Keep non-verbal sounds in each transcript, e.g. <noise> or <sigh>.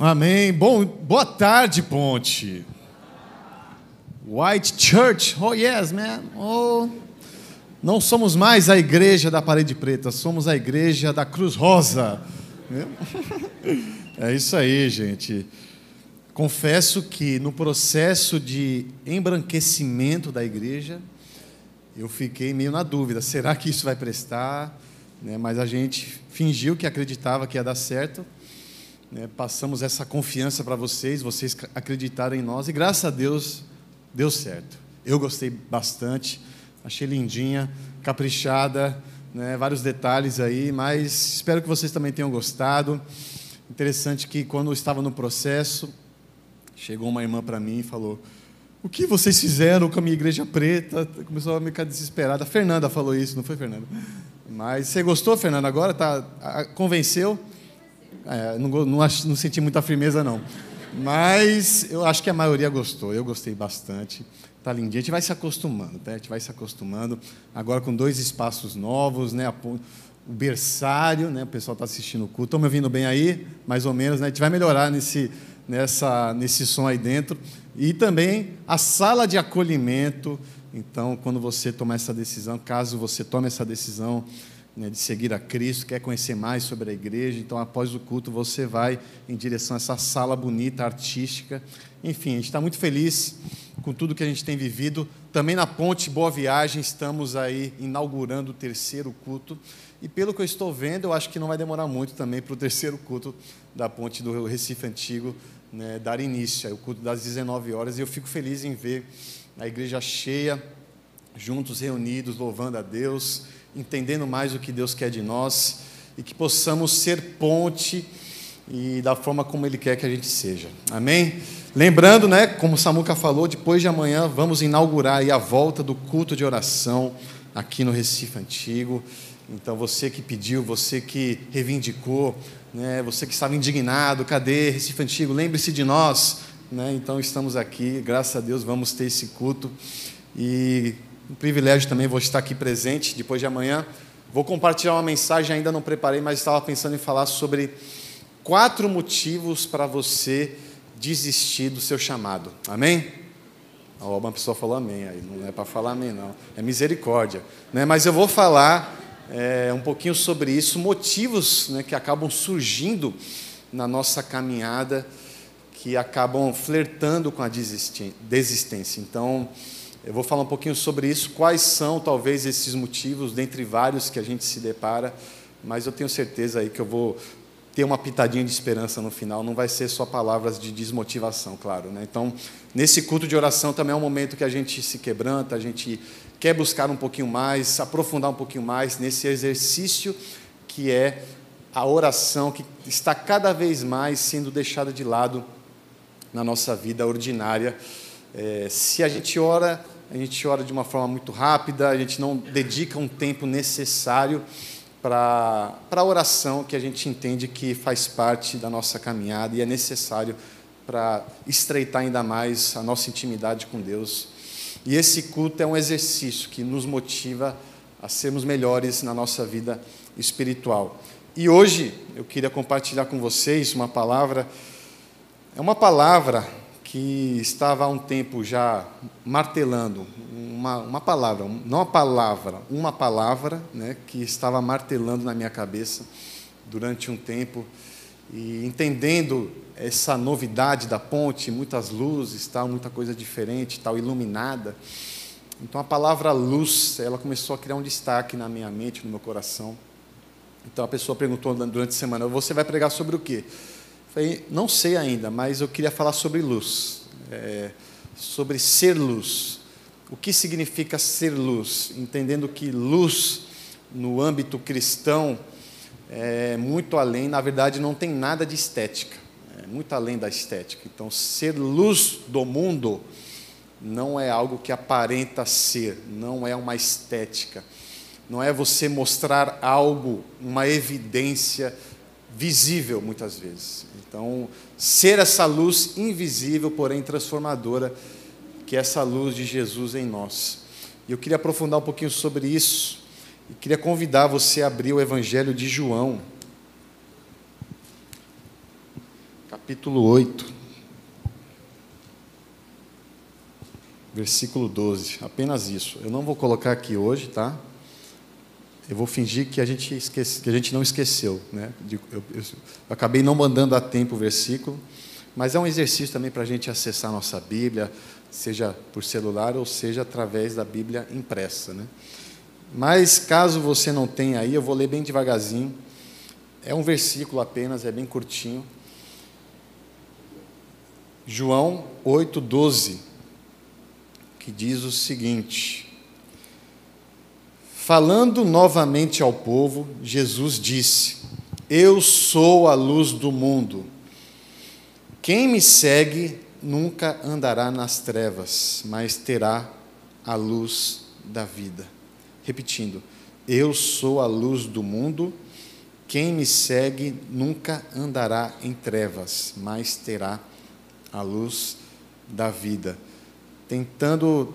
Amém. Bom, boa tarde, Ponte. White Church. Oh, yes, man. Oh. Não somos mais a igreja da parede preta, somos a igreja da cruz rosa. É isso aí, gente. Confesso que no processo de embranquecimento da igreja, eu fiquei meio na dúvida: será que isso vai prestar? Né, mas a gente fingiu que acreditava que ia dar certo. Né, passamos essa confiança para vocês, vocês acreditaram em nós e graças a Deus deu certo. Eu gostei bastante, achei lindinha, caprichada, né, vários detalhes aí, mas espero que vocês também tenham gostado. Interessante que quando eu estava no processo, chegou uma irmã para mim e falou: O que vocês fizeram com a minha igreja preta? Começou a ficar desesperada. A Fernanda falou isso, não foi, Fernanda? Mas você gostou, Fernanda? Agora tá, convenceu? É, não, não, não senti muita firmeza, não. Mas eu acho que a maioria gostou. Eu gostei bastante. Tá lindinho. A gente vai se acostumando, tá? A gente vai se acostumando. Agora com dois espaços novos, né? O berçário, né? O pessoal está assistindo o culto. Estão me ouvindo bem aí? Mais ou menos, né? A gente vai melhorar nesse, nessa, nesse som aí dentro. E também a sala de acolhimento. Então, quando você tomar essa decisão, caso você tome essa decisão né, de seguir a Cristo, quer conhecer mais sobre a igreja, então após o culto você vai em direção a essa sala bonita, artística. Enfim, a gente está muito feliz com tudo que a gente tem vivido. Também na Ponte Boa Viagem estamos aí inaugurando o terceiro culto. E pelo que eu estou vendo, eu acho que não vai demorar muito também para o terceiro culto da Ponte do Recife Antigo né, dar início, aí, o culto das 19 horas. E eu fico feliz em ver a igreja cheia, juntos reunidos, louvando a Deus entendendo mais o que Deus quer de nós e que possamos ser ponte e da forma como Ele quer que a gente seja. Amém? Lembrando, né, como Samuca falou, depois de amanhã vamos inaugurar a volta do culto de oração aqui no Recife Antigo. Então você que pediu, você que reivindicou, né, você que estava indignado, cadê Recife Antigo? Lembre-se de nós. Né? Então estamos aqui, graças a Deus vamos ter esse culto. E um privilégio também, vou estar aqui presente depois de amanhã. Vou compartilhar uma mensagem, ainda não preparei, mas estava pensando em falar sobre quatro motivos para você desistir do seu chamado. Amém? Uma pessoa falou amém, aí não é para falar amém, não. É misericórdia. Né? Mas eu vou falar é, um pouquinho sobre isso, motivos né, que acabam surgindo na nossa caminhada, que acabam flertando com a desistência. Então, eu vou falar um pouquinho sobre isso, quais são talvez esses motivos, dentre vários que a gente se depara, mas eu tenho certeza aí que eu vou ter uma pitadinha de esperança no final, não vai ser só palavras de desmotivação, claro. Né? Então, nesse culto de oração também é um momento que a gente se quebranta, a gente quer buscar um pouquinho mais, aprofundar um pouquinho mais nesse exercício que é a oração, que está cada vez mais sendo deixada de lado na nossa vida ordinária. É, se a gente ora a gente ora de uma forma muito rápida, a gente não dedica um tempo necessário para a oração que a gente entende que faz parte da nossa caminhada e é necessário para estreitar ainda mais a nossa intimidade com Deus. E esse culto é um exercício que nos motiva a sermos melhores na nossa vida espiritual. E hoje eu queria compartilhar com vocês uma palavra, é uma palavra que estava há um tempo já martelando uma, uma palavra, não a palavra, uma palavra, né, que estava martelando na minha cabeça durante um tempo e entendendo essa novidade da ponte, muitas luzes, tal, muita coisa diferente, tal, iluminada. Então a palavra luz, ela começou a criar um destaque na minha mente, no meu coração. Então a pessoa perguntou durante a semana: "Você vai pregar sobre o quê?" Falei, não sei ainda, mas eu queria falar sobre luz, é, sobre ser luz. O que significa ser luz? Entendendo que luz, no âmbito cristão, é muito além, na verdade, não tem nada de estética, é muito além da estética. Então, ser luz do mundo não é algo que aparenta ser, não é uma estética, não é você mostrar algo, uma evidência visível muitas vezes. Então, ser essa luz invisível, porém transformadora, que é essa luz de Jesus em nós. E eu queria aprofundar um pouquinho sobre isso e queria convidar você a abrir o Evangelho de João, capítulo 8, versículo 12. Apenas isso. Eu não vou colocar aqui hoje, tá? Eu vou fingir que a gente, esquece, que a gente não esqueceu. Né? Eu, eu, eu acabei não mandando a tempo o versículo, mas é um exercício também para a gente acessar a nossa Bíblia, seja por celular ou seja através da Bíblia impressa. Né? Mas caso você não tenha aí, eu vou ler bem devagarzinho. É um versículo apenas, é bem curtinho. João 8,12, que diz o seguinte: Falando novamente ao povo, Jesus disse: Eu sou a luz do mundo. Quem me segue nunca andará nas trevas, mas terá a luz da vida. Repetindo: Eu sou a luz do mundo. Quem me segue nunca andará em trevas, mas terá a luz da vida. Tentando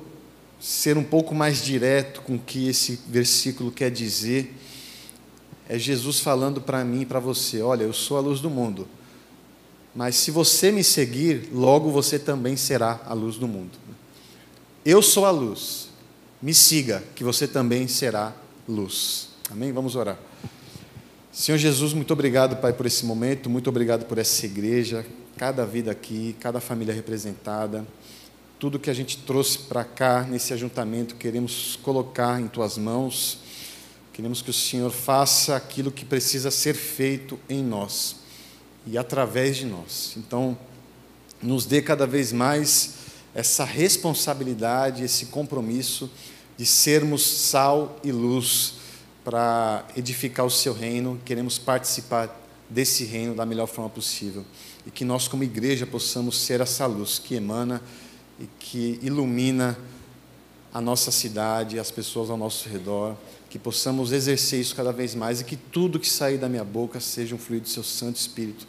ser um pouco mais direto com o que esse versículo quer dizer, é Jesus falando para mim e para você: olha, eu sou a luz do mundo, mas se você me seguir, logo você também será a luz do mundo. Eu sou a luz, me siga, que você também será luz. Amém? Vamos orar. Senhor Jesus, muito obrigado, Pai, por esse momento, muito obrigado por essa igreja, cada vida aqui, cada família representada, tudo que a gente trouxe para cá nesse ajuntamento, queremos colocar em tuas mãos, queremos que o Senhor faça aquilo que precisa ser feito em nós e através de nós. Então, nos dê cada vez mais essa responsabilidade, esse compromisso de sermos sal e luz para edificar o seu reino, queremos participar desse reino da melhor forma possível. E que nós, como igreja, possamos ser essa luz que emana e que ilumina a nossa cidade, as pessoas ao nosso redor, que possamos exercer isso cada vez mais e que tudo que sair da minha boca seja um fluido do seu Santo Espírito,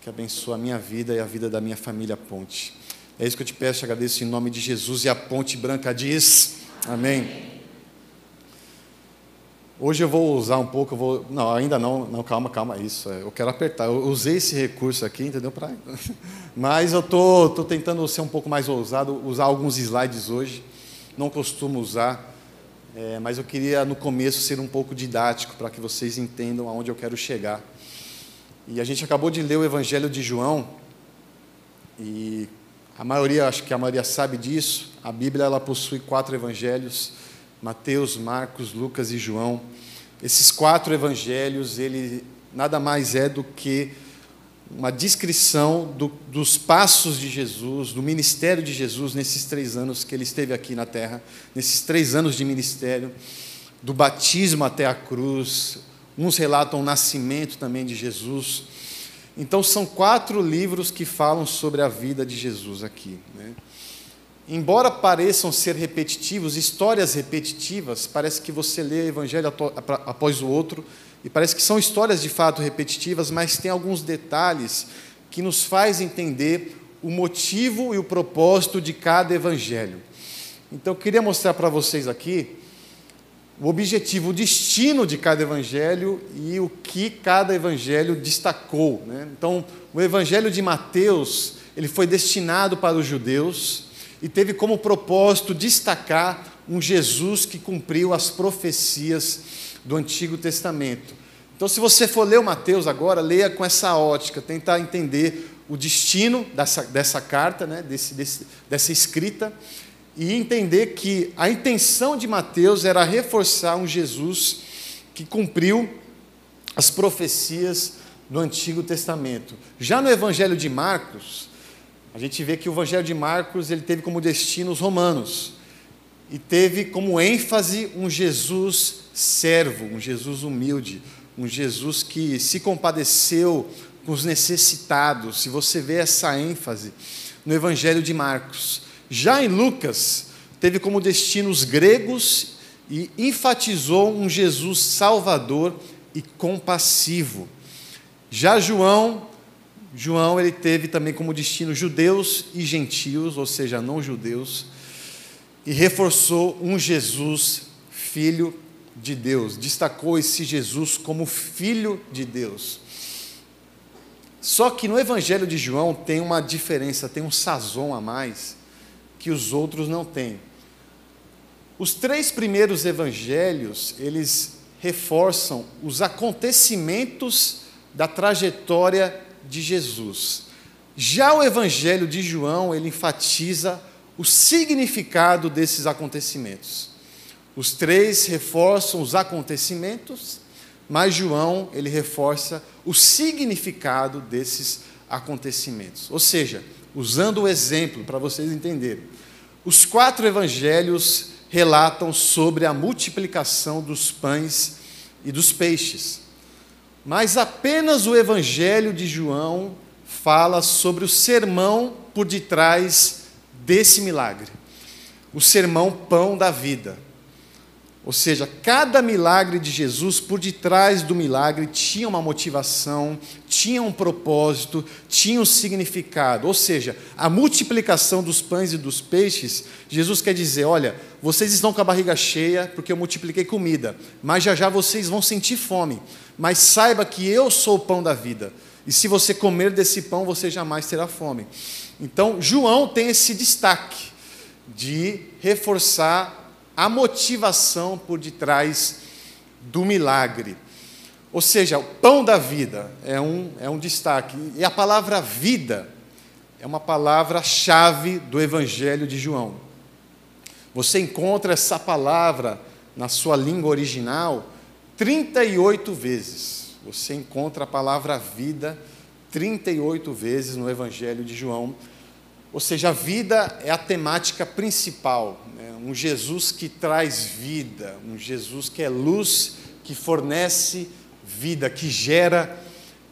que abençoe a minha vida e a vida da minha família Ponte. É isso que eu te peço, agradeço em nome de Jesus e a Ponte Branca diz: Amém. Hoje eu vou usar um pouco, vou, não, ainda não, não, calma, calma, isso, é, eu quero apertar. Eu usei esse recurso aqui, entendeu? Pra, <laughs> mas eu tô, tô tentando ser um pouco mais ousado, usar alguns slides hoje. Não costumo usar, é, mas eu queria no começo ser um pouco didático para que vocês entendam aonde eu quero chegar. E a gente acabou de ler o Evangelho de João e a maioria, acho que a maioria sabe disso. A Bíblia ela possui quatro evangelhos Mateus, Marcos, Lucas e João. Esses quatro evangelhos, ele nada mais é do que uma descrição do, dos passos de Jesus, do ministério de Jesus nesses três anos que ele esteve aqui na terra, nesses três anos de ministério, do batismo até a cruz. Uns relatam o nascimento também de Jesus. Então, são quatro livros que falam sobre a vida de Jesus aqui. Né? Embora pareçam ser repetitivos, histórias repetitivas, parece que você lê o evangelho após o outro, e parece que são histórias de fato repetitivas, mas tem alguns detalhes que nos faz entender o motivo e o propósito de cada evangelho. Então eu queria mostrar para vocês aqui o objetivo, o destino de cada evangelho e o que cada evangelho destacou. Né? Então, o evangelho de Mateus ele foi destinado para os judeus, e teve como propósito destacar um Jesus que cumpriu as profecias do Antigo Testamento. Então, se você for ler o Mateus agora, leia com essa ótica, tentar entender o destino dessa, dessa carta, né, desse, desse, dessa escrita, e entender que a intenção de Mateus era reforçar um Jesus que cumpriu as profecias do Antigo Testamento. Já no Evangelho de Marcos, a gente vê que o Evangelho de Marcos ele teve como destino os romanos e teve como ênfase um Jesus servo, um Jesus humilde, um Jesus que se compadeceu com os necessitados. Se você vê essa ênfase no Evangelho de Marcos, já em Lucas teve como destino os gregos e enfatizou um Jesus salvador e compassivo. Já João João ele teve também como destino judeus e gentios, ou seja, não judeus, e reforçou um Jesus filho de Deus, destacou esse Jesus como filho de Deus. Só que no Evangelho de João tem uma diferença, tem um sazon a mais que os outros não têm. Os três primeiros evangelhos, eles reforçam os acontecimentos da trajetória de Jesus. Já o evangelho de João, ele enfatiza o significado desses acontecimentos. Os três reforçam os acontecimentos, mas João, ele reforça o significado desses acontecimentos. Ou seja, usando o exemplo para vocês entenderem. Os quatro evangelhos relatam sobre a multiplicação dos pães e dos peixes. Mas apenas o evangelho de João fala sobre o sermão por detrás desse milagre. O sermão pão da vida. Ou seja, cada milagre de Jesus, por detrás do milagre, tinha uma motivação, tinha um propósito, tinha um significado. Ou seja, a multiplicação dos pães e dos peixes, Jesus quer dizer: olha, vocês estão com a barriga cheia porque eu multipliquei comida, mas já já vocês vão sentir fome. Mas saiba que eu sou o pão da vida. E se você comer desse pão, você jamais terá fome. Então, João tem esse destaque de reforçar a motivação por detrás do milagre. Ou seja, o pão da vida é um, é um destaque. E a palavra vida é uma palavra-chave do Evangelho de João. Você encontra essa palavra na sua língua original 38 vezes. Você encontra a palavra vida 38 vezes no Evangelho de João. Ou seja, a vida é a temática principal um Jesus que traz vida, um Jesus que é luz, que fornece vida, que gera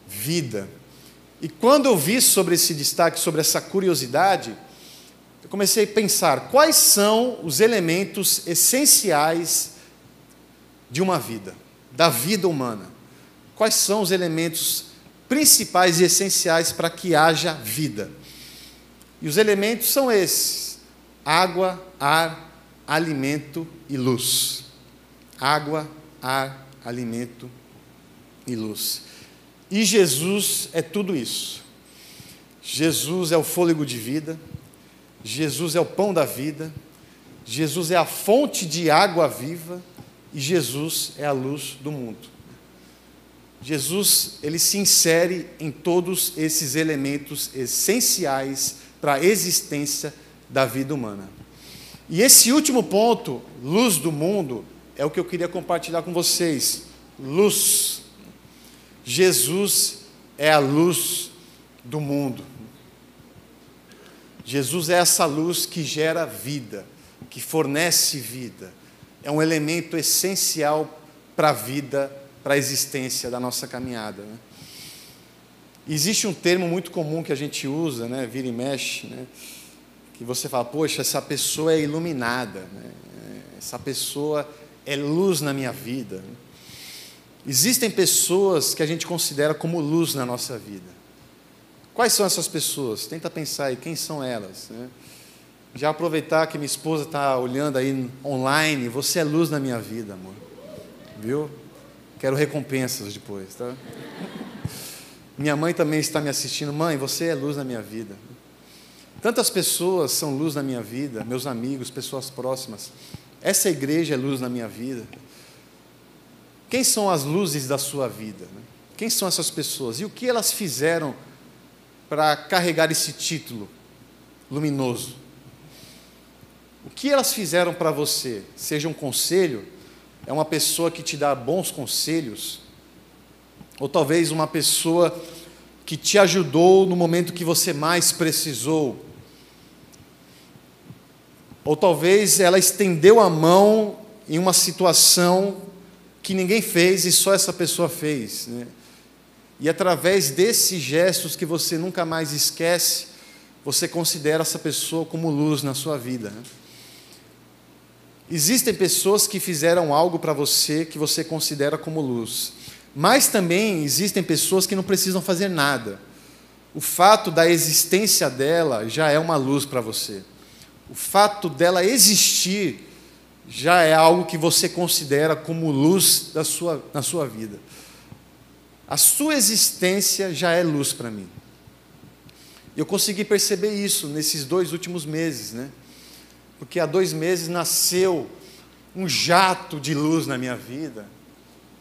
vida. E quando eu vi sobre esse destaque, sobre essa curiosidade, eu comecei a pensar quais são os elementos essenciais de uma vida, da vida humana. Quais são os elementos principais e essenciais para que haja vida? E os elementos são esses: água, ar, alimento e luz. Água, ar, alimento e luz. E Jesus é tudo isso. Jesus é o fôlego de vida, Jesus é o pão da vida, Jesus é a fonte de água viva e Jesus é a luz do mundo. Jesus, ele se insere em todos esses elementos essenciais para a existência da vida humana. E esse último ponto, luz do mundo, é o que eu queria compartilhar com vocês. Luz. Jesus é a luz do mundo. Jesus é essa luz que gera vida, que fornece vida. É um elemento essencial para a vida, para a existência da nossa caminhada. Né? Existe um termo muito comum que a gente usa, né? vira e mexe, né? que você fala, poxa, essa pessoa é iluminada, né? essa pessoa é luz na minha vida. Existem pessoas que a gente considera como luz na nossa vida. Quais são essas pessoas? Tenta pensar aí, quem são elas? Né? Já aproveitar que minha esposa está olhando aí online, você é luz na minha vida, amor. Viu? Quero recompensas depois, tá? Minha mãe também está me assistindo. Mãe, você é luz na minha vida. Tantas pessoas são luz na minha vida, meus amigos, pessoas próximas. Essa igreja é luz na minha vida. Quem são as luzes da sua vida? Quem são essas pessoas? E o que elas fizeram para carregar esse título luminoso? O que elas fizeram para você? Seja um conselho, é uma pessoa que te dá bons conselhos, ou talvez uma pessoa que te ajudou no momento que você mais precisou, ou talvez ela estendeu a mão em uma situação que ninguém fez e só essa pessoa fez. Né? E através desses gestos que você nunca mais esquece, você considera essa pessoa como luz na sua vida. Né? Existem pessoas que fizeram algo para você que você considera como luz, mas também existem pessoas que não precisam fazer nada. O fato da existência dela já é uma luz para você o fato dela existir já é algo que você considera como luz da sua, na sua vida. A sua existência já é luz para mim. Eu consegui perceber isso nesses dois últimos meses, né? Porque há dois meses nasceu um jato de luz na minha vida,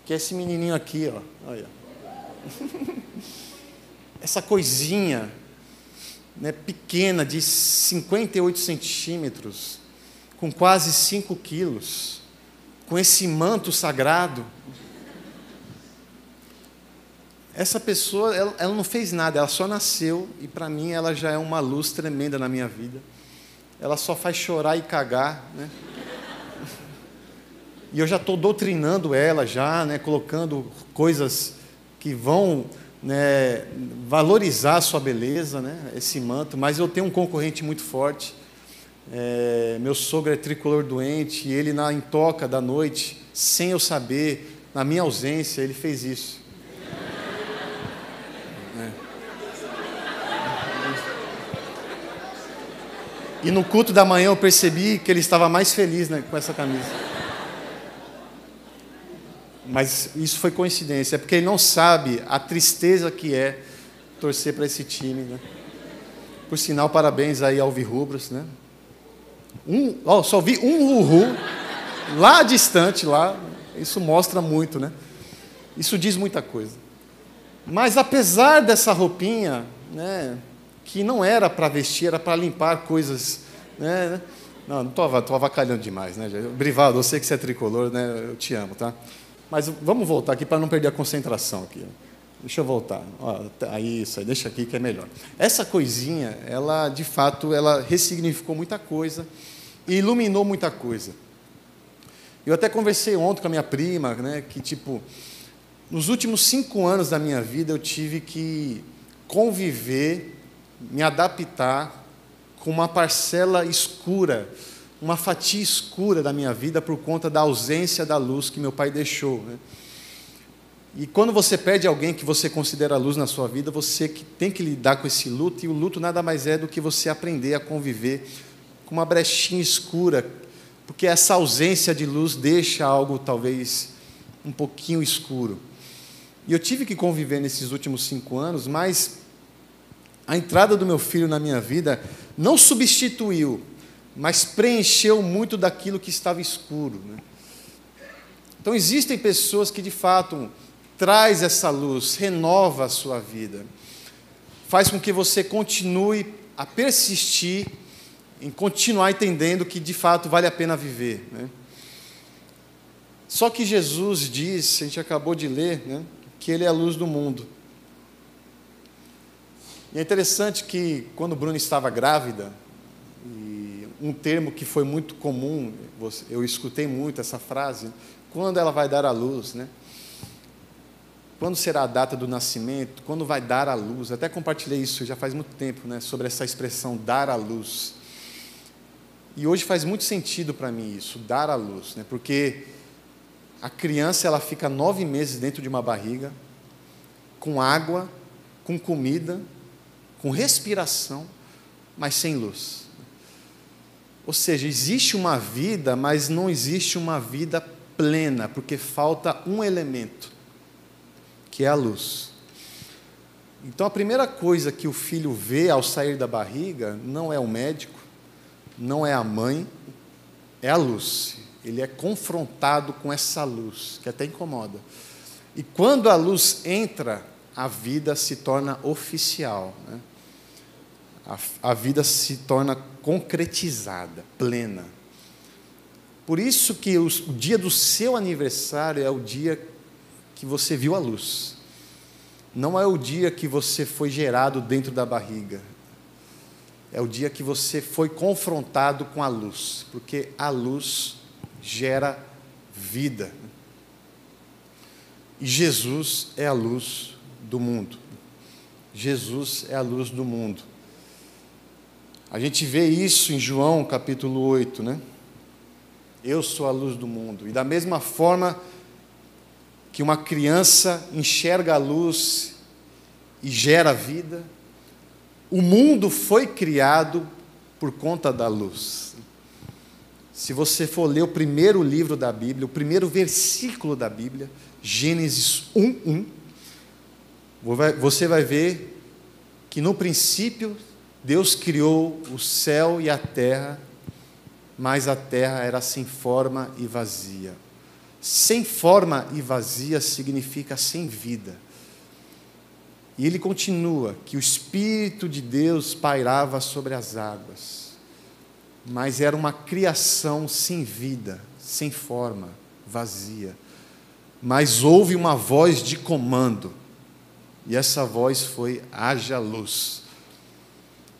que é esse menininho aqui, ó. Olha. <laughs> Essa coisinha né, pequena, de 58 centímetros, com quase 5 quilos, com esse manto sagrado. Essa pessoa, ela, ela não fez nada, ela só nasceu e para mim ela já é uma luz tremenda na minha vida. Ela só faz chorar e cagar, né? E eu já estou doutrinando ela já, né, colocando coisas que vão né, valorizar a sua beleza, né, esse manto. Mas eu tenho um concorrente muito forte. É, meu sogro é tricolor doente e ele na intoca da noite, sem eu saber, na minha ausência, ele fez isso. <laughs> É. E no culto da manhã eu percebi que ele estava mais feliz né, com essa camisa. Mas isso foi coincidência, é porque ele não sabe a tristeza que é torcer para esse time. Né? Por sinal, parabéns aí ao Virrubros. Né? Um, oh, só vi um uhu lá distante, lá. Isso mostra muito, né? Isso diz muita coisa. Mas apesar dessa roupinha, né, que não era para vestir, era para limpar coisas, né? Não, não estou avacalhando demais, né? Brivado, eu sei que você é tricolor, né? Eu te amo, tá? Mas vamos voltar aqui para não perder a concentração aqui. Deixa eu voltar. Tá, isso aí, deixa aqui que é melhor. Essa coisinha, ela de fato, ela ressignificou muita coisa e iluminou muita coisa. Eu até conversei ontem com a minha prima, né, que tipo, nos últimos cinco anos da minha vida eu tive que conviver, me adaptar com uma parcela escura uma fatia escura da minha vida por conta da ausência da luz que meu pai deixou. Né? E quando você perde alguém que você considera luz na sua vida, você tem que lidar com esse luto, e o luto nada mais é do que você aprender a conviver com uma brechinha escura, porque essa ausência de luz deixa algo talvez um pouquinho escuro. E eu tive que conviver nesses últimos cinco anos, mas a entrada do meu filho na minha vida não substituiu mas preencheu muito daquilo que estava escuro. Né? Então existem pessoas que de fato traz essa luz, renova a sua vida, faz com que você continue a persistir em continuar entendendo que de fato vale a pena viver. Né? Só que Jesus diz, a gente acabou de ler, né, que Ele é a luz do mundo. E é interessante que quando Bruna estava grávida, um termo que foi muito comum, eu escutei muito essa frase, quando ela vai dar à luz, né? Quando será a data do nascimento? Quando vai dar à luz? até compartilhei isso já faz muito tempo, né, sobre essa expressão dar à luz. E hoje faz muito sentido para mim isso, dar à luz, né? Porque a criança ela fica nove meses dentro de uma barriga, com água, com comida, com respiração, mas sem luz. Ou seja, existe uma vida, mas não existe uma vida plena, porque falta um elemento, que é a luz. Então a primeira coisa que o filho vê ao sair da barriga não é o médico, não é a mãe, é a luz. Ele é confrontado com essa luz, que até incomoda. E quando a luz entra, a vida se torna oficial. Né? a, a vida se torna concretizada, plena. Por isso que o, dia do seu aniversário é o dia que você viu a luz. Não é o dia que você foi gerado dentro da barriga. É o dia que você foi confrontado com a luz, porque a luz gera vida. E Jesus é a luz do mundo. Jesus é a luz do mundo. A gente vê isso em João capítulo 8, né? Eu sou a luz do mundo. E da mesma forma que uma criança enxerga a luz e gera vida, o mundo foi criado por conta da luz. Se você for ler o primeiro livro da Bíblia, o primeiro versículo da Bíblia, Gênesis 1:1, você vai ver que no princípio Deus criou o céu e a terra, mas a terra era sem forma e vazia. Sem forma e vazia significa sem vida. E ele continua que o Espírito de Deus pairava sobre as águas, mas era uma criação sem vida, sem forma, vazia. Mas houve uma voz de comando, e essa voz foi: haja luz.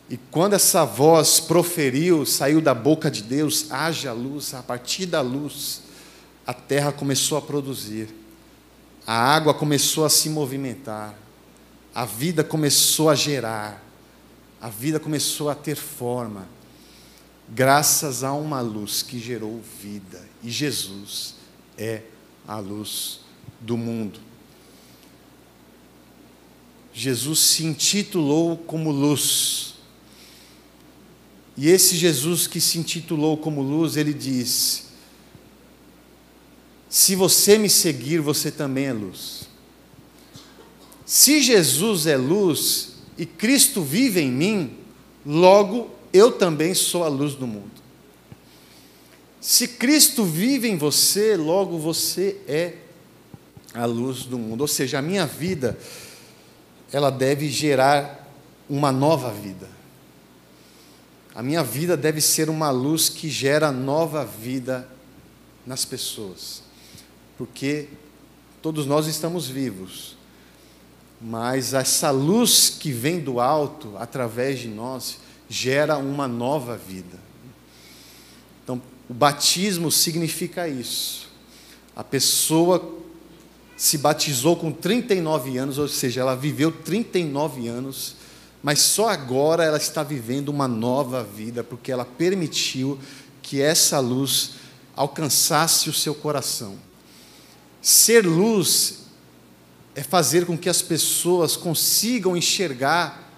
E quando essa voz proferiu, saiu da boca de Deus, haja luz, a partir da luz, a terra começou a produzir, a água começou a se movimentar, a vida começou a gerar, a vida começou a ter forma, graças a uma luz que gerou vida. E Jesus é a luz do mundo. Jesus se intitulou como luz. E esse Jesus que se intitulou como luz, ele diz: Se você me seguir, você também é luz. Se Jesus é luz e Cristo vive em mim, logo eu também sou a luz do mundo. Se Cristo vive em você, logo você é a luz do mundo. Ou seja, a minha vida, ela deve gerar uma nova vida. A minha vida deve ser uma luz que gera nova vida nas pessoas. Porque todos nós estamos vivos mas essa luz que vem do alto através de nós gera uma nova vida. Então, o batismo significa isso. A pessoa se batizou com 39 anos, ou seja, ela viveu 39 anos, mas só agora ela está vivendo uma nova vida, porque ela permitiu que essa luz alcançasse o seu coração. Ser luz é fazer com que as pessoas consigam enxergar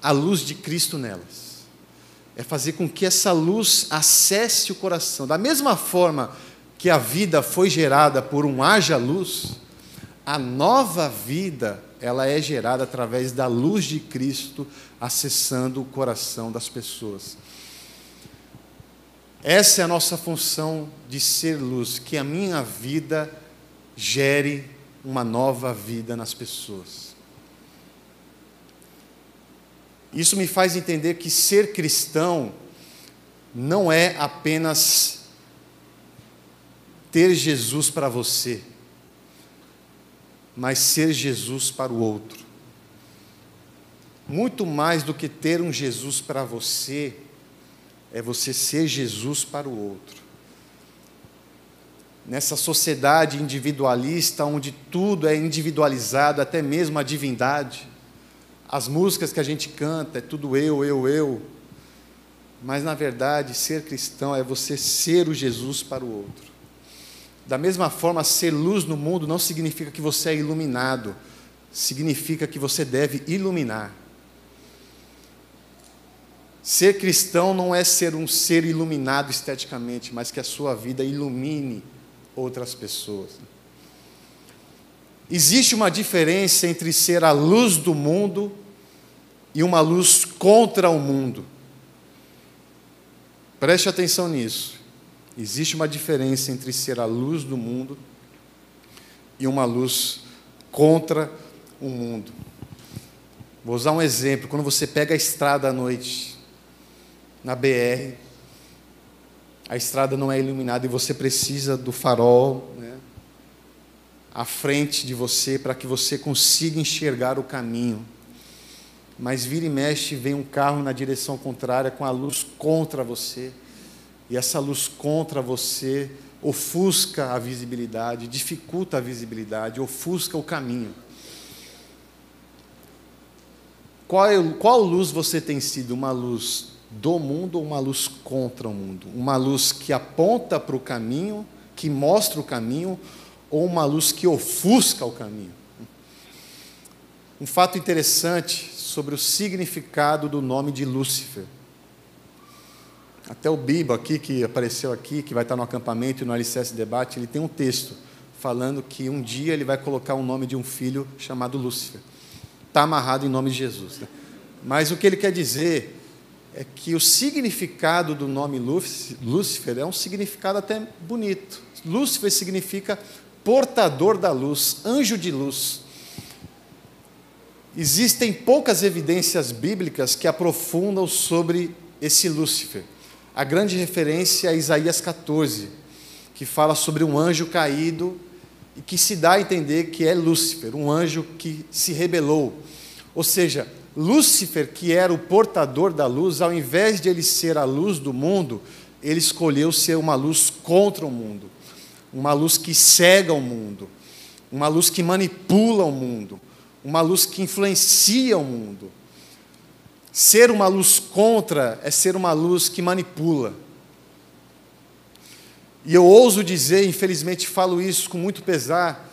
a luz de Cristo nelas. É fazer com que essa luz acesse o coração. Da mesma forma que a vida foi gerada por um haja luz, a nova vida, ela é gerada através da luz de Cristo acessando o coração das pessoas. Essa é a nossa função de ser luz, que a minha vida gere uma nova vida nas pessoas. Isso me faz entender que ser cristão não é apenas ter Jesus para você, mas ser Jesus para o outro. Muito mais do que ter um Jesus para você, é você ser Jesus para o outro nessa sociedade individualista, onde tudo é individualizado, até mesmo a divindade. As músicas que a gente canta é tudo eu, eu, eu. Mas, na verdade, ser cristão é você ser o Jesus para o outro. Da mesma forma, ser luz no mundo não significa que você é iluminado, significa que você deve iluminar. Ser cristão não é ser um ser iluminado esteticamente, mas que a sua vida ilumine outras pessoas. Existe uma diferença entre ser a luz do mundo e uma luz contra o mundo. Preste atenção nisso. Existe uma diferença entre ser a luz do mundo e uma luz contra o mundo. Vou usar um exemplo. Quando você pega a estrada à noite, na BR, a estrada não é iluminada e você precisa do farol né, à frente de você para que você consiga enxergar o caminho. Mas vira e mexe, vem um carro na direção contrária com a luz contra você, e essa luz contra você ofusca a visibilidade, dificulta a visibilidade, ofusca o caminho. Qual, qual luz você tem sido? Uma luz do mundo ou uma luz contra o mundo? Uma luz que aponta para o caminho, que mostra o caminho, ou uma luz que ofusca o caminho? Um fato interessante sobre o significado do nome de Lúcifer. Até o Bibo aqui, que apareceu aqui, que vai estar no acampamento e no Alicerce Debate, ele tem um texto falando que um dia ele vai colocar o nome de um filho chamado Lúcifer. está amarrado em nome de Jesus. Né? Mas o que ele quer dizer é que o significado do nome Lúcifer é um significado até bonito. Lúcifer significa portador da luz, anjo de luz. Existem poucas evidências bíblicas que aprofundam sobre esse Lúcifer. A grande referência é Isaías 14, que fala sobre um anjo caído e que se dá a entender que é Lúcifer, um anjo que se rebelou. Ou seja, Lúcifer, que era o portador da luz, ao invés de ele ser a luz do mundo, ele escolheu ser uma luz contra o mundo, uma luz que cega o mundo, uma luz que manipula o mundo, uma luz que influencia o mundo. Ser uma luz contra é ser uma luz que manipula. E eu ouso dizer, infelizmente falo isso com muito pesar,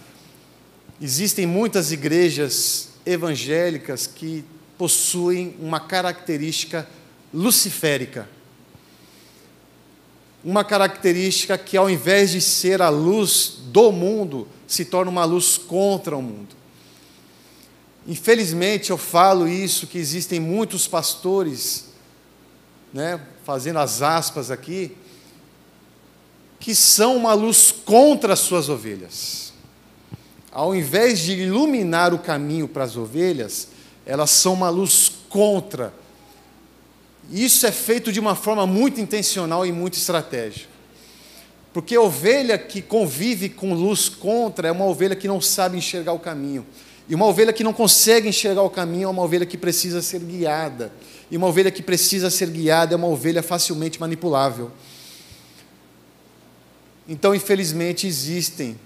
existem muitas igrejas evangélicas que possuem uma característica luciférica. Uma característica que, ao invés de ser a luz do mundo, se torna uma luz contra o mundo. Infelizmente, eu falo isso, que existem muitos pastores, né, fazendo as aspas aqui, que são uma luz contra as suas ovelhas. Ao invés de iluminar o caminho para as ovelhas, elas são uma luz contra. Isso é feito de uma forma muito intencional e muito estratégica. Porque a ovelha que convive com luz contra é uma ovelha que não sabe enxergar o caminho. E uma ovelha que não consegue enxergar o caminho é uma ovelha que precisa ser guiada. E uma ovelha que precisa ser guiada é uma ovelha facilmente manipulável. Então, infelizmente, existem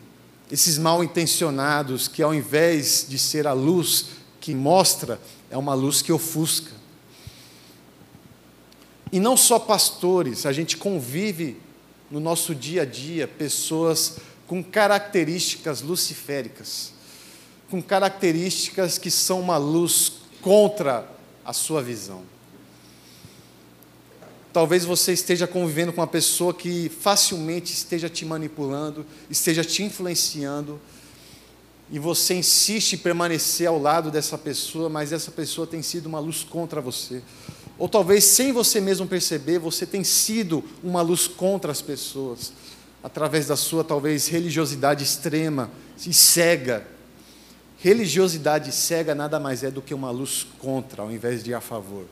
esses mal intencionados que, ao invés de ser a luz que mostra, é uma luz que ofusca. E não só pastores, a gente convive no nosso dia a dia pessoas com características luciféricas, com características que são uma luz contra a sua visão. Talvez você esteja convivendo com uma pessoa que facilmente esteja te manipulando, esteja te influenciando, e você insiste em permanecer ao lado dessa pessoa, mas essa pessoa tem sido uma luz contra você. Ou talvez sem você mesmo perceber, você tem sido uma luz contra as pessoas, através da sua talvez religiosidade extrema e cega. Religiosidade cega nada mais é do que uma luz contra, ao invés de a favor.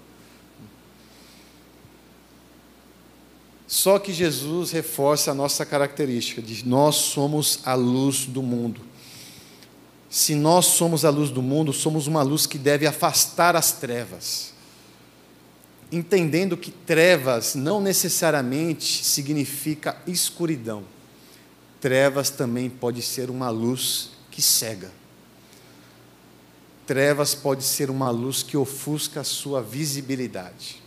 Só que Jesus reforça a nossa característica de nós somos a luz do mundo. Se nós somos a luz do mundo, somos uma luz que deve afastar as trevas. Entendendo que trevas não necessariamente significa escuridão. Trevas também pode ser uma luz que cega. Trevas pode ser uma luz que ofusca a sua visibilidade.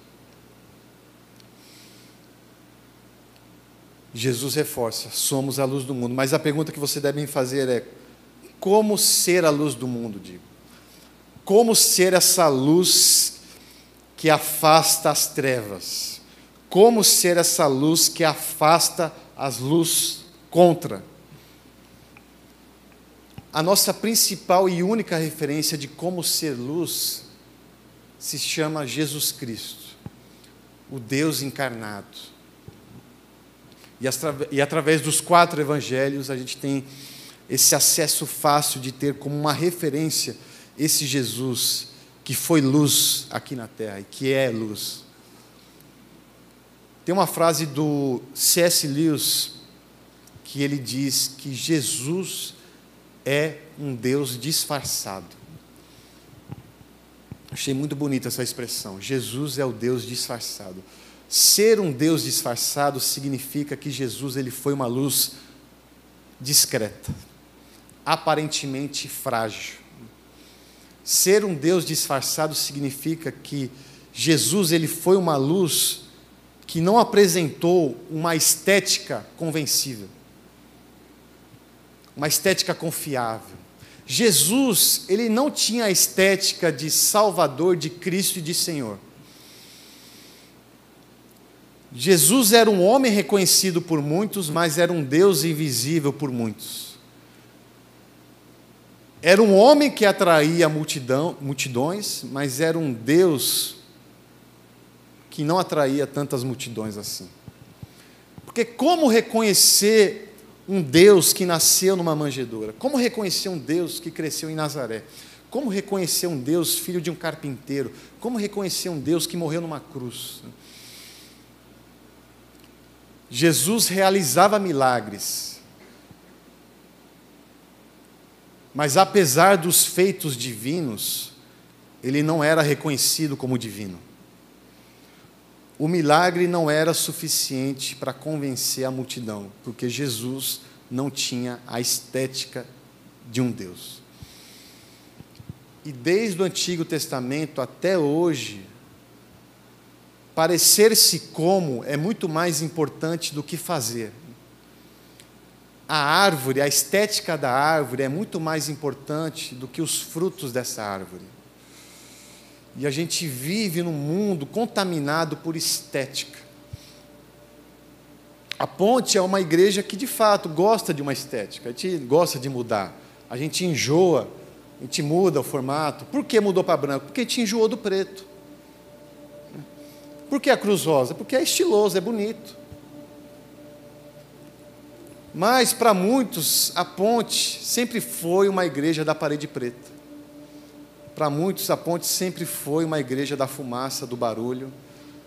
Jesus reforça: somos a luz do mundo. Mas a pergunta que você deve fazer é: como ser a luz do mundo, digo? Como ser essa luz que afasta as trevas? Como ser essa luz que afasta as luzes contra? A nossa principal e única referência de como ser luz se chama Jesus Cristo, o Deus encarnado. E, através dos quatro evangelhos a gente tem esse acesso fácil de ter como uma referência esse Jesus que foi luz aqui na terra e que é luz. Tem uma frase do C.S. Lewis que ele diz que Jesus é um Deus disfarçado. Achei muito bonita essa expressão. Jesus é o Deus disfarçado. Ser um Deus disfarçado significa que Jesus ele foi uma luz discreta, aparentemente frágil. Ser um Deus disfarçado significa que Jesus ele foi uma luz que não apresentou uma estética convencível, uma estética confiável. Jesus, ele não tinha a estética de Salvador, de Cristo e de Senhor. Jesus era um homem reconhecido por muitos, mas era um Deus invisível por muitos. Era um homem que atraía multidão, multidões, mas era um Deus que não atraía tantas multidões assim. Porque como reconhecer um Deus que nasceu numa manjedoura? Como reconhecer um Deus que cresceu em Nazaré? Como reconhecer um Deus filho de um carpinteiro? Como reconhecer um Deus que morreu numa cruz? Jesus realizava milagres, mas apesar dos feitos divinos, ele não era reconhecido como divino o milagre não era suficiente para convencer a multidão, porque Jesus não tinha a estética de um Deus. E desde o Antigo Testamento até hoje, parecer-se como é muito mais importante do que fazer. A árvore, a estética da árvore é muito mais importante do que os frutos dessa árvore. E a gente vive num mundo contaminado por estética. A Ponte é uma igreja que de fato gosta de uma estética, a gente gosta de mudar. A gente enjoa, a gente muda o formato. Por que mudou para branco? Porque gente enjoou do preto. Por que a cruz rosa? Porque é estiloso, é bonito. Mas para muitos, a Ponte sempre foi uma igreja da parede preta. Para muitos, a ponte sempre foi uma igreja da fumaça, do barulho,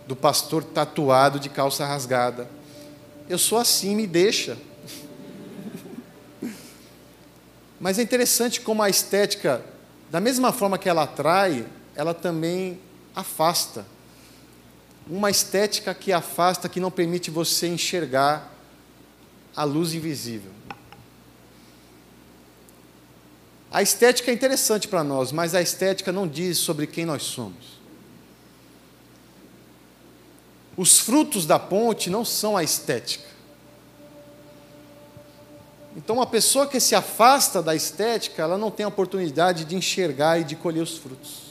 do pastor tatuado de calça rasgada. Eu sou assim, me deixa. <laughs> Mas é interessante como a estética, da mesma forma que ela atrai, ela também afasta. Uma estética que afasta, que não permite você enxergar a luz invisível. A estética é interessante para nós, mas a estética não diz sobre quem nós somos. Os frutos da ponte não são a estética. Então, uma pessoa que se afasta da estética, ela não tem a oportunidade de enxergar e de colher os frutos,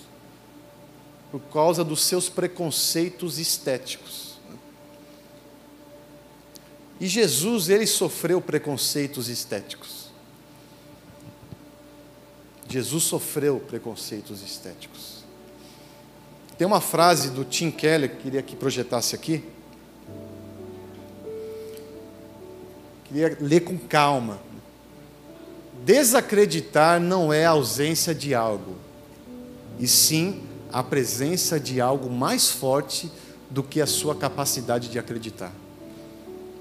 por causa dos seus preconceitos estéticos. E Jesus, ele sofreu preconceitos estéticos. Jesus sofreu preconceitos estéticos. Tem uma frase do Tim Keller que queria que projetasse aqui. Queria ler com calma. Desacreditar não é a ausência de algo, e sim a presença de algo mais forte do que a sua capacidade de acreditar.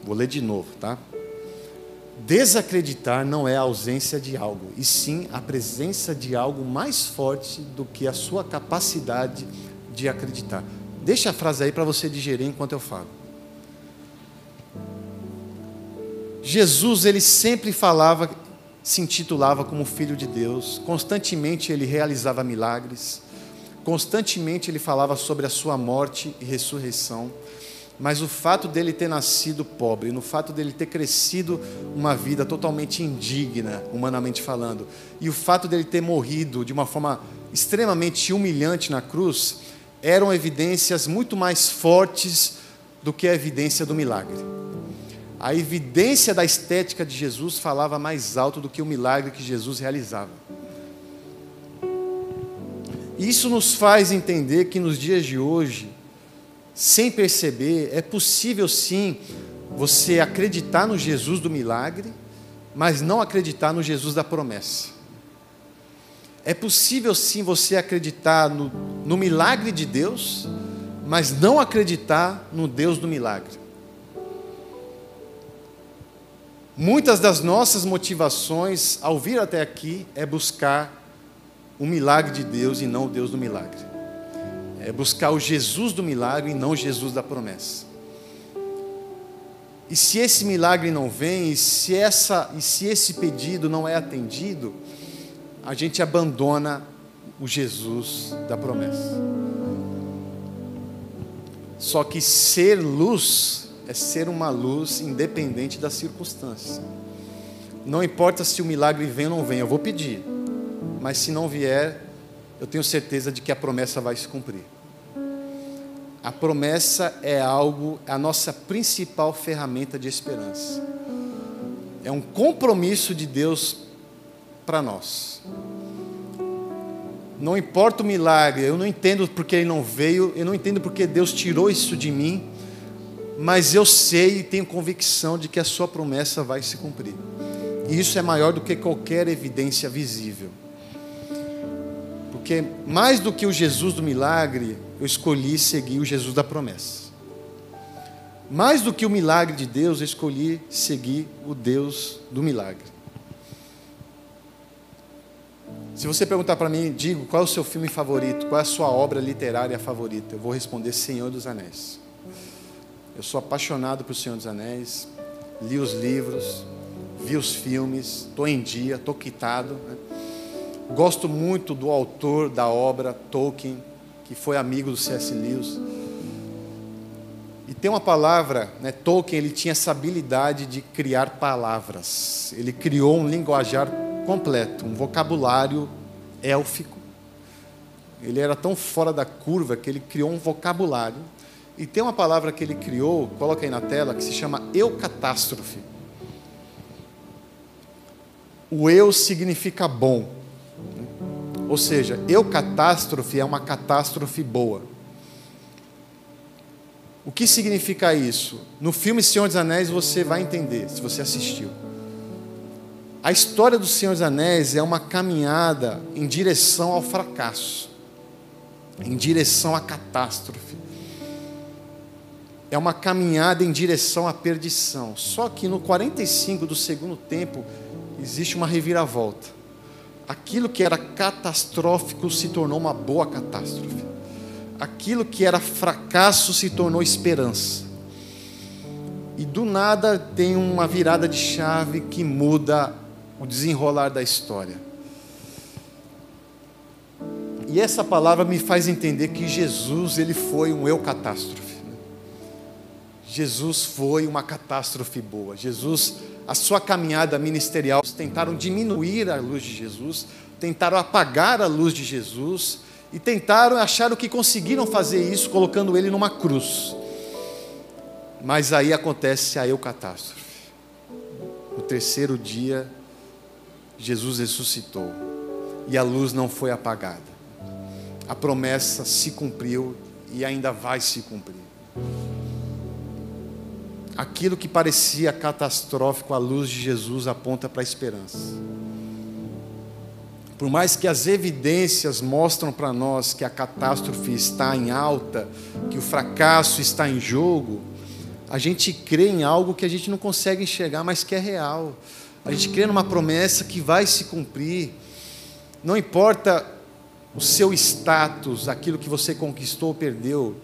Vou ler de novo, tá? Desacreditar não é a ausência de algo, e sim a presença de algo mais forte do que a sua capacidade de acreditar. Deixa a frase aí para você digerir enquanto eu falo. Jesus, ele sempre falava, se intitulava como filho de Deus, constantemente ele realizava milagres, constantemente ele falava sobre a sua morte e ressurreição mas o fato dele ter nascido pobre, no fato dele ter crescido uma vida totalmente indigna, humanamente falando, e o fato dele ter morrido de uma forma extremamente humilhante na cruz, eram evidências muito mais fortes do que a evidência do milagre. A evidência da estética de Jesus falava mais alto do que o milagre que Jesus realizava. Isso nos faz entender que nos dias de hoje, sem perceber, é possível sim você acreditar no Jesus do milagre, mas não acreditar no Jesus da promessa. É possível sim você acreditar no, no milagre de Deus, mas não acreditar no Deus do milagre. Muitas das nossas motivações ao vir até aqui é buscar o milagre de Deus e não o Deus do milagre é buscar o Jesus do milagre e não o Jesus da promessa. E se esse milagre não vem, e se, essa, e se esse pedido não é atendido, a gente abandona o Jesus da promessa. Só que ser luz é ser uma luz independente das circunstâncias. Não importa se o milagre vem ou não vem, eu vou pedir. Mas se não vier, eu tenho certeza de que a promessa vai se cumprir. A promessa é algo, é a nossa principal ferramenta de esperança. É um compromisso de Deus para nós. Não importa o milagre, eu não entendo porque ele não veio, eu não entendo porque Deus tirou isso de mim, mas eu sei e tenho convicção de que a sua promessa vai se cumprir. E isso é maior do que qualquer evidência visível. Porque mais do que o Jesus do milagre, eu escolhi seguir o Jesus da promessa. Mais do que o milagre de Deus, eu escolhi seguir o Deus do milagre. Se você perguntar para mim, digo, qual é o seu filme favorito? Qual é a sua obra literária favorita? Eu vou responder Senhor dos Anéis. Eu sou apaixonado por Senhor dos Anéis, li os livros, vi os filmes, estou em dia, estou quitado. Né? Gosto muito do autor da obra, Tolkien, que foi amigo do C.S. Lewis. E tem uma palavra, né, Tolkien ele tinha essa habilidade de criar palavras. Ele criou um linguajar completo, um vocabulário élfico. Ele era tão fora da curva que ele criou um vocabulário. E tem uma palavra que ele criou, coloca aí na tela, que se chama eucatástrofe. O eu significa bom. Ou seja, eucatástrofe é uma catástrofe boa. O que significa isso? No filme Senhor dos Anéis você vai entender, se você assistiu. A história do Senhor dos Anéis é uma caminhada em direção ao fracasso, em direção à catástrofe. É uma caminhada em direção à perdição. Só que no 45 do segundo tempo existe uma reviravolta. Aquilo que era catastrófico se tornou uma boa catástrofe. Aquilo que era fracasso se tornou esperança. E do nada tem uma virada de chave que muda o desenrolar da história. E essa palavra me faz entender que Jesus ele foi um eu catástrofe. Jesus foi uma catástrofe boa. Jesus, a sua caminhada ministerial, tentaram diminuir a luz de Jesus, tentaram apagar a luz de Jesus e tentaram achar o que conseguiram fazer isso colocando ele numa cruz. Mas aí acontece a eu catástrofe. No terceiro dia, Jesus ressuscitou e a luz não foi apagada. A promessa se cumpriu e ainda vai se cumprir. Aquilo que parecia catastrófico, a luz de Jesus aponta para a esperança. Por mais que as evidências mostram para nós que a catástrofe está em alta, que o fracasso está em jogo, a gente crê em algo que a gente não consegue enxergar, mas que é real. A gente crê numa promessa que vai se cumprir. Não importa o seu status, aquilo que você conquistou ou perdeu,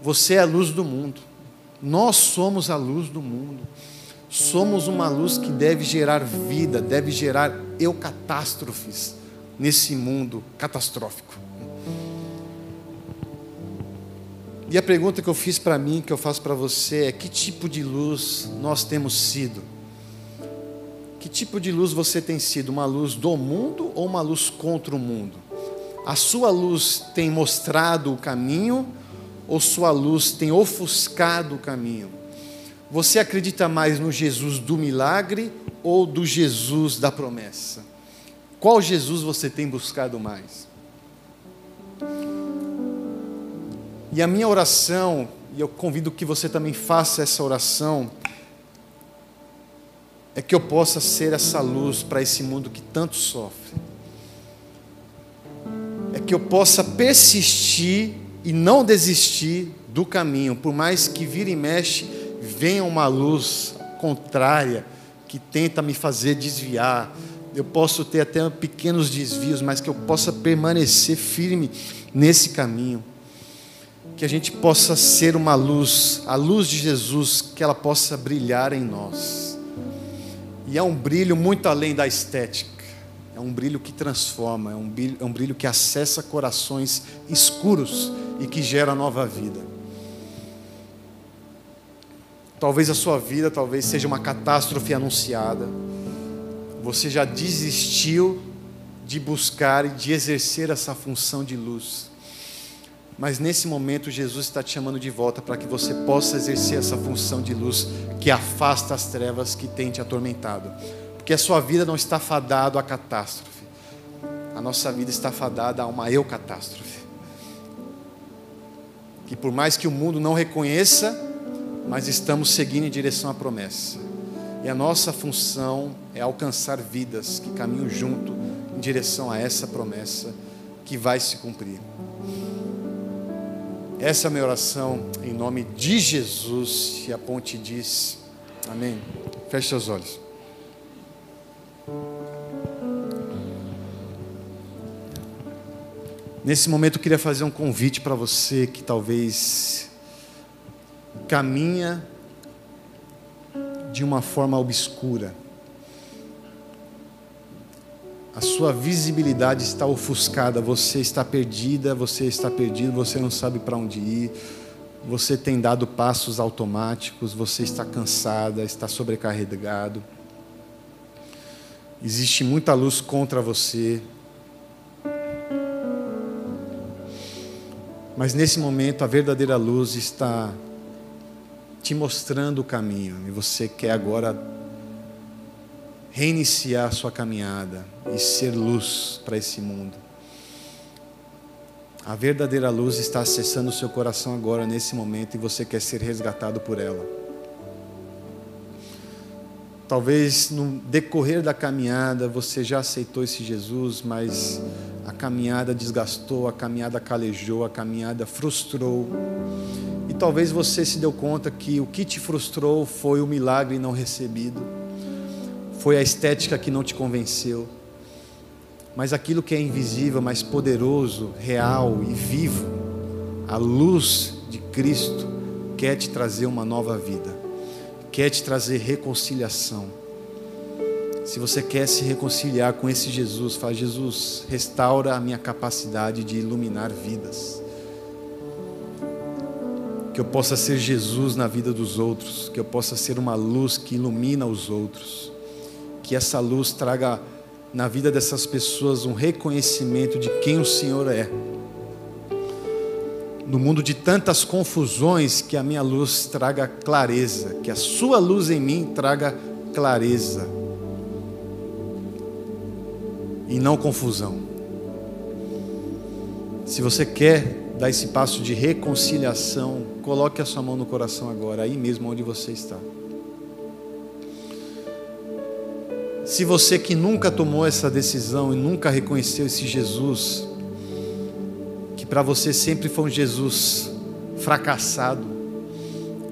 você é a luz do mundo. Nós somos a luz do mundo. Somos uma luz que deve gerar vida, deve gerar eucatástrofes nesse mundo catastrófico. E a pergunta que eu fiz para mim, que eu faço para você, é: que tipo de luz nós temos sido? Que tipo de luz você tem sido? Uma luz do mundo ou uma luz contra o mundo? A sua luz tem mostrado o caminho ou sua luz tem ofuscado o caminho? Você acredita mais no Jesus do milagre ou do Jesus da promessa? Qual Jesus você tem buscado mais? E a minha oração, e eu convido que você também faça essa oração, é que eu possa ser essa luz para esse mundo que tanto sofre. É que eu possa persistir e não desistir do caminho, por mais que vira e mexe, venha uma luz contrária que tenta me fazer desviar. Eu posso ter até pequenos desvios, mas que eu possa permanecer firme nesse caminho. Que a gente possa ser uma luz, a luz de Jesus, que ela possa brilhar em nós. E é um brilho muito além da estética. É um brilho que transforma, é um brilho, é um brilho que acessa corações escuros e que gera nova vida. Talvez a sua vida talvez seja uma catástrofe anunciada. Você já desistiu de buscar e de exercer essa função de luz. Mas nesse momento Jesus está te chamando de volta para que você possa exercer essa função de luz que afasta as trevas que tem te atormentado. Porque a sua vida não está fadado à catástrofe. a nossa vida está fadada a uma eu catástrofe. Que por mais que o mundo não reconheça, mas estamos seguindo em direção à promessa. E a nossa função é alcançar vidas que caminham junto em direção a essa promessa que vai se cumprir. Essa é a minha oração em nome de Jesus. E a ponte diz: Amém. Feche seus olhos. Nesse momento eu queria fazer um convite para você que talvez caminha de uma forma obscura. A sua visibilidade está ofuscada, você está perdida, você está perdido, você não sabe para onde ir, você tem dado passos automáticos, você está cansada, está sobrecarregado. Existe muita luz contra você, Mas nesse momento a verdadeira luz está te mostrando o caminho e você quer agora reiniciar a sua caminhada e ser luz para esse mundo. A verdadeira luz está acessando o seu coração agora, nesse momento, e você quer ser resgatado por ela. Talvez no decorrer da caminhada você já aceitou esse Jesus, mas a caminhada desgastou, a caminhada calejou, a caminhada frustrou. E talvez você se deu conta que o que te frustrou foi o milagre não recebido, foi a estética que não te convenceu. Mas aquilo que é invisível, mas poderoso, real e vivo, a luz de Cristo, quer te trazer uma nova vida, quer te trazer reconciliação se você quer se reconciliar com esse Jesus, fala: Jesus, restaura a minha capacidade de iluminar vidas. Que eu possa ser Jesus na vida dos outros, que eu possa ser uma luz que ilumina os outros. Que essa luz traga na vida dessas pessoas um reconhecimento de quem o Senhor é. No mundo de tantas confusões, que a minha luz traga clareza, que a sua luz em mim traga clareza e não confusão. Se você quer dar esse passo de reconciliação, coloque a sua mão no coração agora, aí mesmo onde você está. Se você que nunca tomou essa decisão e nunca reconheceu esse Jesus, que para você sempre foi um Jesus fracassado,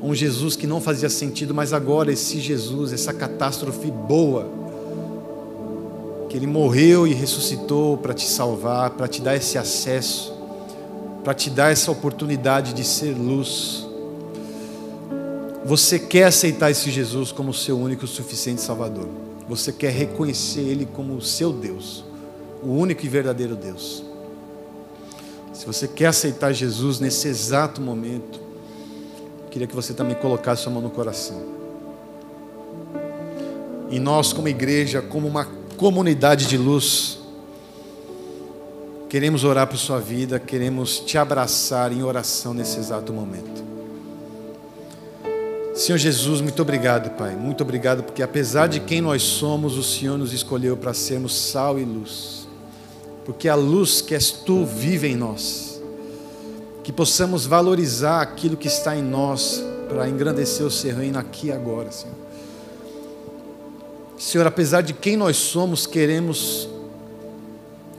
um Jesus que não fazia sentido, mas agora esse Jesus, essa catástrofe boa, que Ele morreu e ressuscitou para te salvar, para te dar esse acesso, para te dar essa oportunidade de ser luz. Você quer aceitar esse Jesus como seu único e suficiente Salvador. Você quer reconhecer Ele como o seu Deus, o único e verdadeiro Deus. Se você quer aceitar Jesus nesse exato momento, queria que você também colocasse sua mão no coração. E nós, como igreja, como uma comunidade de luz. Queremos orar por sua vida, queremos te abraçar em oração nesse exato momento. Senhor Jesus, muito obrigado, Pai. Muito obrigado porque apesar de quem nós somos, o Senhor nos escolheu para sermos sal e luz. Porque a luz que és tu vive em nós. Que possamos valorizar aquilo que está em nós para engrandecer o seu reino aqui e agora, Senhor. Senhor, apesar de quem nós somos, queremos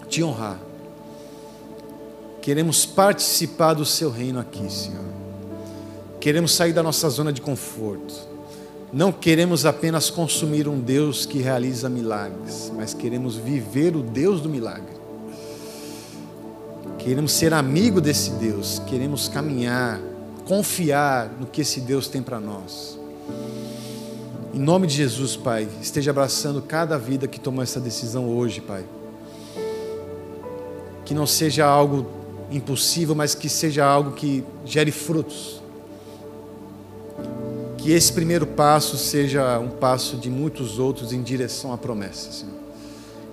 te honrar. Queremos participar do seu reino aqui, Senhor. Queremos sair da nossa zona de conforto. Não queremos apenas consumir um Deus que realiza milagres, mas queremos viver o Deus do milagre. Queremos ser amigo desse Deus, queremos caminhar, confiar no que esse Deus tem para nós. Em nome de Jesus, Pai, esteja abraçando cada vida que tomou essa decisão hoje, Pai. Que não seja algo impossível, mas que seja algo que gere frutos. Que esse primeiro passo seja um passo de muitos outros em direção à promessa, Senhor.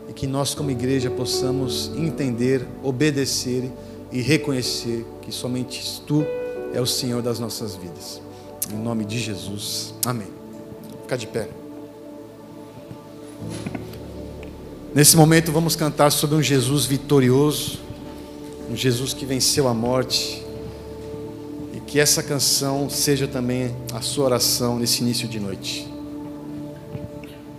E que nós, como igreja, possamos entender, obedecer e reconhecer que somente Tu é o Senhor das nossas vidas. Em nome de Jesus. Amém. Ficar de pé. Nesse momento vamos cantar sobre um Jesus vitorioso, um Jesus que venceu a morte. E que essa canção seja também a sua oração nesse início de noite.